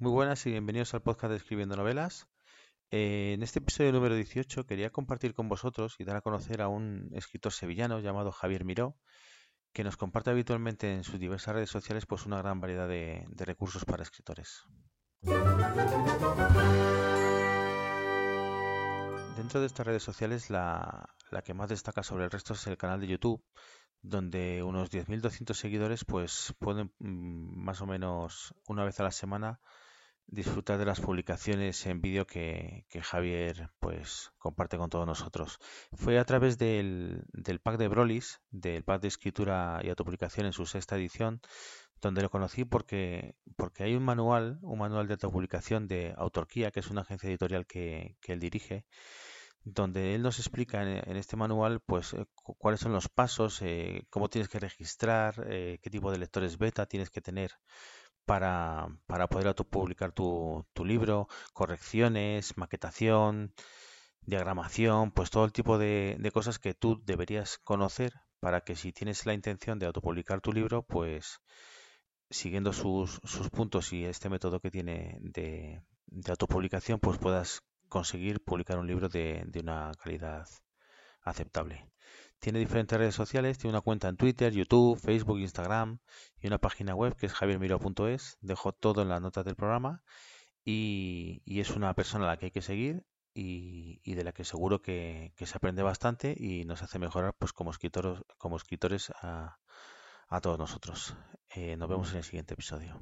Muy buenas y bienvenidos al podcast de Escribiendo Novelas. Eh, en este episodio número 18 quería compartir con vosotros y dar a conocer a un escritor sevillano llamado Javier Miró, que nos comparte habitualmente en sus diversas redes sociales pues una gran variedad de, recursos para escritores. Dentro de estas redes sociales la, la que más destaca sobre el resto es el canal de YouTube, donde unos 10.200 seguidores pues pueden mm, más o menos una vez a la semana disfrutar de las publicaciones en vídeo que, Javier pues comparte con todos nosotros. Fue a través del, del pack de Brolis, del pack de escritura y autopublicación en su sexta edición, donde lo conocí porque, porque hay un manual, un manual de autopublicación de Autorquía, que es una agencia editorial que, que él dirige, donde él nos explica en, este manual pues eh, cuáles son los pasos, eh, cómo tienes que registrar, eh, qué tipo de lectores beta tienes que tener para, para poder autopublicar tu, tu libro, correcciones, maquetación, diagramación, pues todo el tipo de, de, cosas que tú deberías conocer para que si tienes la intención de autopublicar tu libro, pues siguiendo sus, sus puntos y este método que tiene de, de autopublicación, pues puedas conseguir publicar un libro de, una calidad aceptable. Tiene diferentes redes sociales, tiene una cuenta en Twitter, YouTube, Facebook, Instagram y una página web que es javiermiro.es. Dejo todo en las notas del programa y, es una persona a la que hay que seguir y, de la que seguro que, se aprende bastante y nos hace mejorar pues como escritores, como escritores a, todos nosotros. Eh, nos vemos en el siguiente episodio.